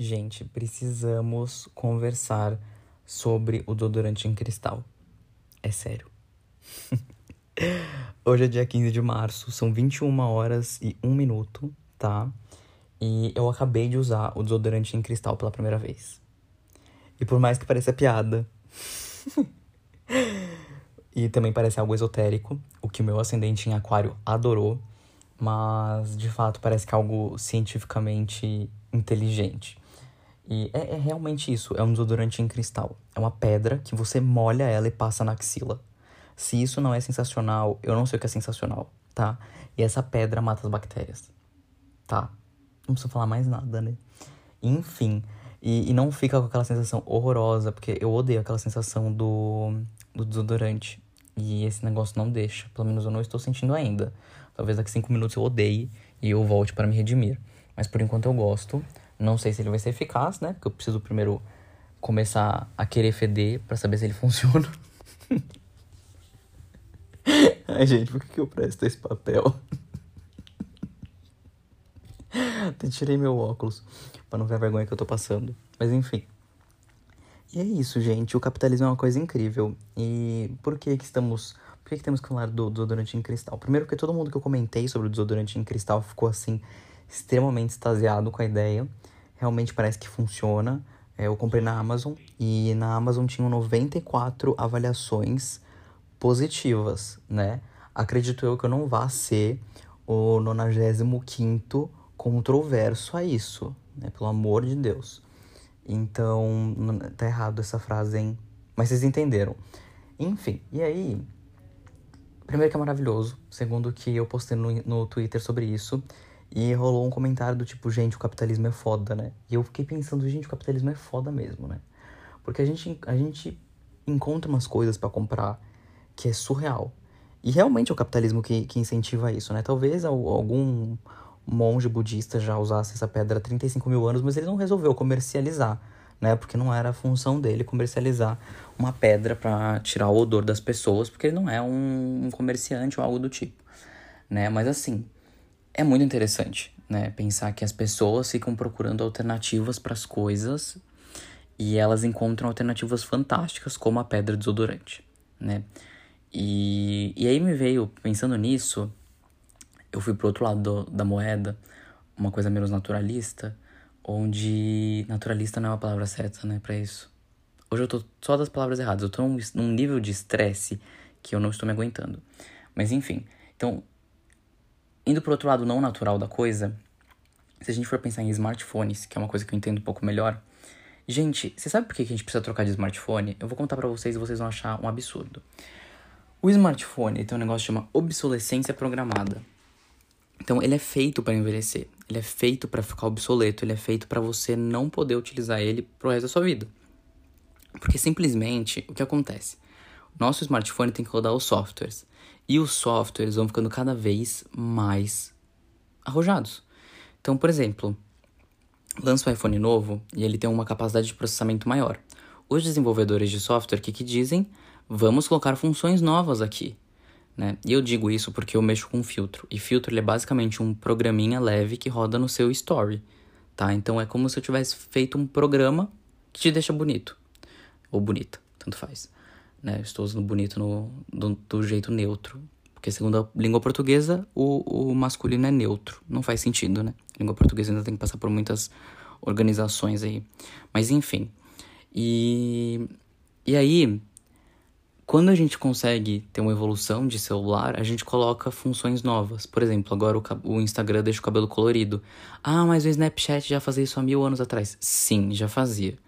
Gente, precisamos conversar sobre o desodorante em cristal. É sério. Hoje é dia 15 de março, são 21 horas e 1 minuto, tá? E eu acabei de usar o desodorante em cristal pela primeira vez. E por mais que pareça piada, e também parece algo esotérico, o que o meu ascendente em aquário adorou, mas de fato parece que é algo cientificamente inteligente. E é, é, realmente isso, é um desodorante em cristal. É uma pedra que você molha ela e passa na axila. Se isso não é sensacional, eu não sei o que é sensacional, tá? E essa pedra mata as bactérias, tá? Não preciso falar mais nada, né? Enfim, e, e não fica com aquela sensação horrorosa, porque eu odeio aquela sensação do, do desodorante. E esse negócio não deixa, pelo menos eu não estou sentindo ainda. Talvez daqui cinco minutos eu odeie e eu volte para me redimir. Mas por enquanto eu gosto. Não sei se ele vai ser eficaz, né? Porque eu preciso primeiro começar a querer feder para saber se ele funciona. Ai, gente, por que eu presto esse papel? Até tirei meu óculos para não ver a vergonha que eu tô passando. Mas enfim. E é isso, gente. O capitalismo é uma coisa incrível. E por que que estamos... Por que, que temos que falar do desodorante em cristal? Primeiro porque todo mundo que eu comentei sobre o desodorante em cristal ficou assim extremamente extasiado com a ideia. Realmente parece que funciona. É, eu comprei na Amazon e na Amazon tinham 94 avaliações positivas, né? Acredito eu que eu não vá ser o 95 controverso a isso, né? Pelo amor de Deus. Então, tá errado essa frase, hein? Mas vocês entenderam. Enfim, e aí? Primeiro que é maravilhoso. Segundo que eu postei no, no Twitter sobre isso. E rolou um comentário do tipo, gente, o capitalismo é foda, né? E eu fiquei pensando, gente, o capitalismo é foda mesmo, né? Porque a gente, a gente encontra umas coisas para comprar que é surreal. E realmente é o capitalismo que, que incentiva isso, né? Talvez algum monge budista já usasse essa pedra há 35 mil anos, mas ele não resolveu comercializar, né? Porque não era a função dele comercializar uma pedra para tirar o odor das pessoas, porque ele não é um, um comerciante ou algo do tipo, né? Mas assim, é muito interessante, né? Pensar que as pessoas ficam procurando alternativas para as coisas e elas encontram alternativas fantásticas, como a pedra desodorante, né? E, e aí me veio, pensando nisso, eu fui pro outro lado do, da moeda, uma coisa menos naturalista, onde naturalista não é uma palavra certa, né, para isso. Hoje eu tô só das palavras erradas, eu tô num, num nível de estresse que eu não estou me aguentando. Mas enfim, então Indo pro outro lado não natural da coisa, se a gente for pensar em smartphones, que é uma coisa que eu entendo um pouco melhor, gente, você sabe por que a gente precisa trocar de smartphone? Eu vou contar para vocês e vocês vão achar um absurdo. O smartphone tem um negócio que chama obsolescência programada. Então ele é feito para envelhecer, ele é feito para ficar obsoleto, ele é feito para você não poder utilizar ele pro resto da sua vida. Porque simplesmente o que acontece? Nosso smartphone tem que rodar os softwares. E os softwares vão ficando cada vez mais arrojados. Então, por exemplo, lança um iPhone novo e ele tem uma capacidade de processamento maior. Os desenvolvedores de software, o que, que dizem? Vamos colocar funções novas aqui. Né? E eu digo isso porque eu mexo com filtro. E filtro é basicamente um programinha leve que roda no seu story. Tá? Então é como se eu tivesse feito um programa que te deixa bonito. Ou bonita, tanto faz né? Estou usando bonito no, do, do jeito neutro. Porque segundo a língua portuguesa, o, o masculino é neutro. Não faz sentido, né? A língua portuguesa ainda tem que passar por muitas organizações aí. Mas enfim. E, e aí, quando a gente consegue ter uma evolução de celular, a gente coloca funções novas. Por exemplo, agora o, o, Instagram deixa o cabelo colorido. Ah, mas o Snapchat já fazia isso há mil anos atrás. Sim, já fazia.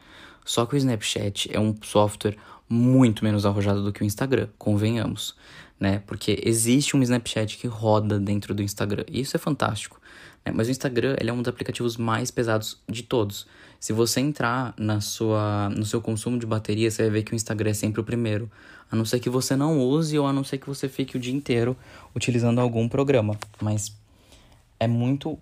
Só que o Snapchat é um software muito menos arrojado do que o Instagram, convenhamos, né? Porque existe um Snapchat que roda dentro do Instagram, e isso é fantástico. Né? Mas o Instagram ele é um dos aplicativos mais pesados de todos. Se você entrar na sua, no seu consumo de bateria, você vai ver que o Instagram é sempre o primeiro. A não ser que você não use ou a não ser que você fique o dia inteiro utilizando algum programa. Mas é muito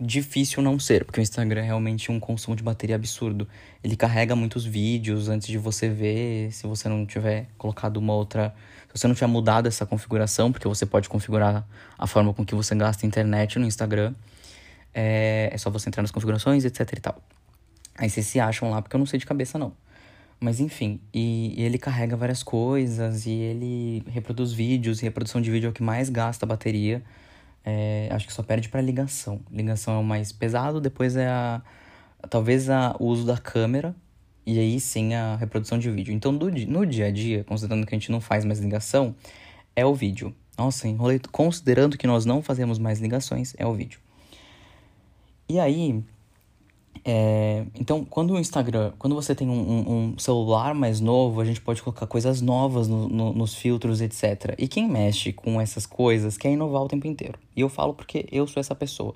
difícil não ser, porque o Instagram é realmente um consumo de bateria absurdo. Ele carrega muitos vídeos antes de você ver, se você não tiver colocado uma outra. Se você não tiver mudado essa configuração, porque você pode configurar a forma com que você gasta internet no Instagram. É, é só você entrar nas configurações, etc e tal. Aí vocês se acham lá, porque eu não sei de cabeça, não. Mas enfim, e, e, ele carrega várias coisas, e ele reproduz vídeos, e reprodução de vídeo é o que mais gasta bateria. É, acho que só perde para ligação. Ligação é o mais pesado, depois é a. Talvez a, o uso da câmera, e aí sim a reprodução de vídeo. Então, do, no dia a dia, considerando que a gente não faz mais ligação, é o vídeo. Nossa, enrolei. Considerando que nós não fazemos mais ligações, é o vídeo. E aí, é, então, quando o Instagram, quando você tem um, um, um, celular mais novo, a gente pode colocar coisas novas no, no, nos filtros, etc. E quem mexe com essas coisas quer inovar o tempo inteiro. E eu falo porque eu sou essa pessoa.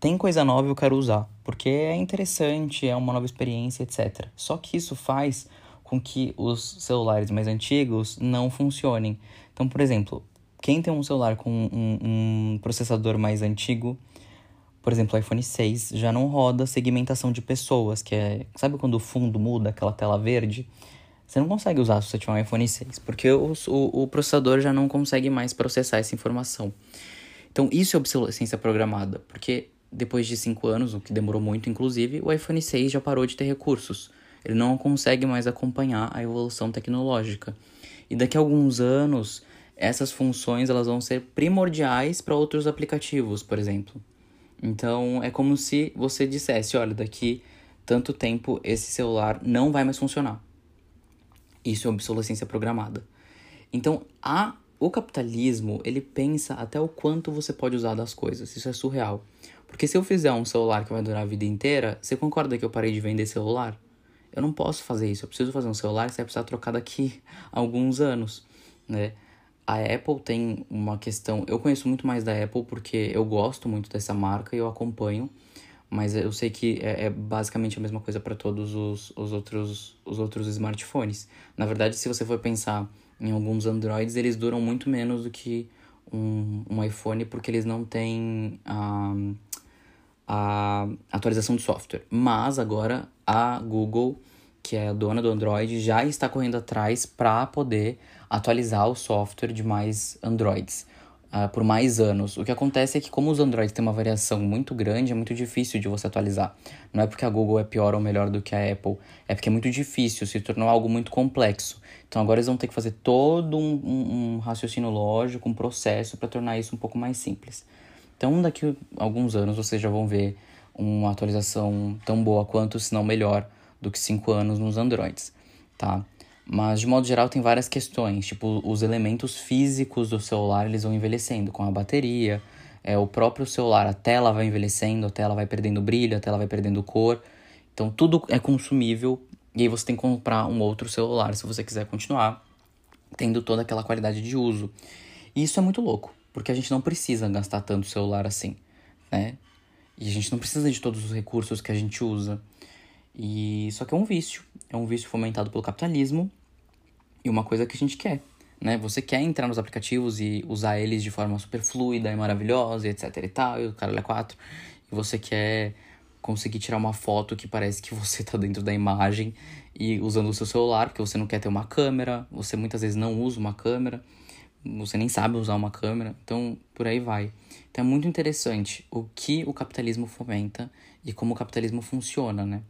Tem coisa nova eu quero usar, porque é interessante, é uma nova experiência, etc. Só que isso faz com que os celulares mais antigos não funcionem. Então, por exemplo, quem tem um celular com um, um processador mais antigo por exemplo, o iPhone 6 já não roda segmentação de pessoas, que é. Sabe quando o fundo muda, aquela tela verde? Você não consegue usar se você tiver um iPhone 6, porque o, o, o processador já não consegue mais processar essa informação. Então, isso é obsolescência programada, porque depois de 5 anos, o que demorou muito, inclusive, o iPhone 6 já parou de ter recursos. Ele não consegue mais acompanhar a evolução tecnológica. E daqui a alguns anos, essas funções elas vão ser primordiais para outros aplicativos, por exemplo. Então é como se você dissesse: olha, daqui tanto tempo esse celular não vai mais funcionar. Isso é obsolescência programada. Então, a, o capitalismo, ele pensa até o quanto você pode usar das coisas. Isso é surreal. Porque se eu fizer um celular que vai durar a vida inteira, você concorda que eu parei de vender celular? Eu não posso fazer isso. Eu preciso fazer um celular que você vai precisar trocar daqui a alguns anos, né? A Apple tem uma questão. Eu conheço muito mais da Apple porque eu gosto muito dessa marca e eu acompanho, mas eu sei que é, é basicamente a mesma coisa para todos os, os, outros, os outros smartphones. Na verdade, se você for pensar em alguns Androids, eles duram muito menos do que um, um iPhone porque eles não têm a, a atualização do software. Mas agora a Google, que é a dona do Android, já está correndo atrás para poder atualizar o software de mais Androids uh, por mais anos. O que acontece é que, como os Androids têm uma variação muito grande, é muito difícil de você atualizar. Não é porque a Google é pior ou melhor do que a Apple, é porque é muito difícil, se tornou algo muito complexo. Então agora eles vão ter que fazer todo um, um, um raciocínio lógico, um processo para tornar isso um pouco mais simples. Então daqui a alguns anos vocês já vão ver uma atualização tão boa quanto, se não melhor, do que 5 anos nos Androids, tá? Mas de modo geral tem várias questões, tipo os elementos físicos do celular eles vão envelhecendo com a bateria, é o próprio celular, a tela vai envelhecendo, a tela vai perdendo brilho, a tela vai perdendo cor. Então tudo é consumível e aí você tem que comprar um outro celular se você quiser continuar tendo toda aquela qualidade de uso. E isso é muito louco, porque a gente não precisa gastar tanto celular assim, né? E a gente não precisa de todos os recursos que a gente usa. E só que é um vício, é um vício fomentado pelo capitalismo e uma coisa que a gente quer, né? Você quer entrar nos aplicativos e usar eles de forma super fluida e maravilhosa, e etc e tal, e o cara é quatro, e você quer conseguir tirar uma foto que parece que você tá dentro da imagem e usando o seu celular, porque você não quer ter uma câmera, você muitas vezes não usa uma câmera, você nem sabe usar uma câmera, então por aí vai. Então é muito interessante o que o capitalismo fomenta e como o capitalismo funciona, né?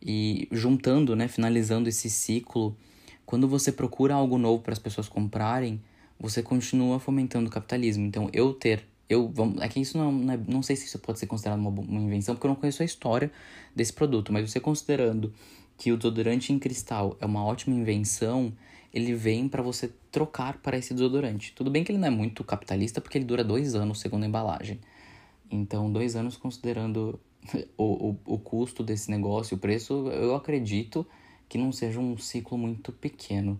E juntando, né, finalizando esse ciclo, quando você procura algo novo para as pessoas comprarem, você continua fomentando o capitalismo. Então, eu ter, eu vamos, é que isso não, não, é, não sei se isso pode ser considerado uma, uma invenção, porque eu não conheço a história desse produto, mas você considerando que o desodorante em cristal é uma ótima invenção, ele vem para você trocar para esse desodorante. Tudo bem que ele não é muito capitalista, porque ele dura dois anos segundo a embalagem. Então, dois anos considerando o, o, o custo desse negócio, o preço, eu acredito que não seja um ciclo muito pequeno.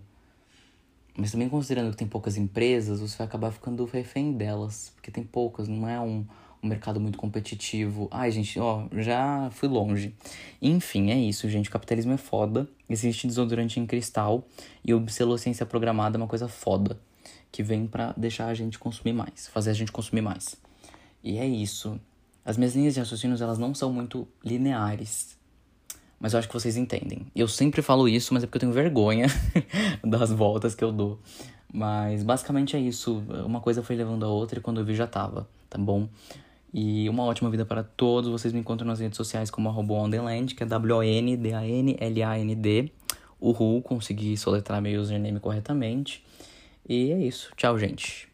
Mas também considerando que tem poucas empresas, você vai acabar ficando refém delas. Porque tem poucas, não é um, um mercado muito competitivo. Ai, gente, ó, já fui longe. Enfim, é isso, gente. O capitalismo é foda. Existe desodorante em cristal. E obsolescência programada é uma coisa foda. Que vem para deixar a gente consumir mais. Fazer a gente consumir mais. E é isso. As minhas linhas de raciocínios, elas não são muito lineares. Mas eu acho que vocês entendem. Eu sempre falo isso, mas é porque eu tenho vergonha das voltas que eu dou. Mas basicamente é isso. Uma coisa foi levando a outra e quando eu vi já tava, tá bom? E uma ótima vida para todos. Vocês me encontram nas redes sociais como arroba Wonderland, que é W-O-N-D-A-N-L-A-N-D. Uhul, consegui soletrar meu username corretamente. E é isso. Tchau, gente.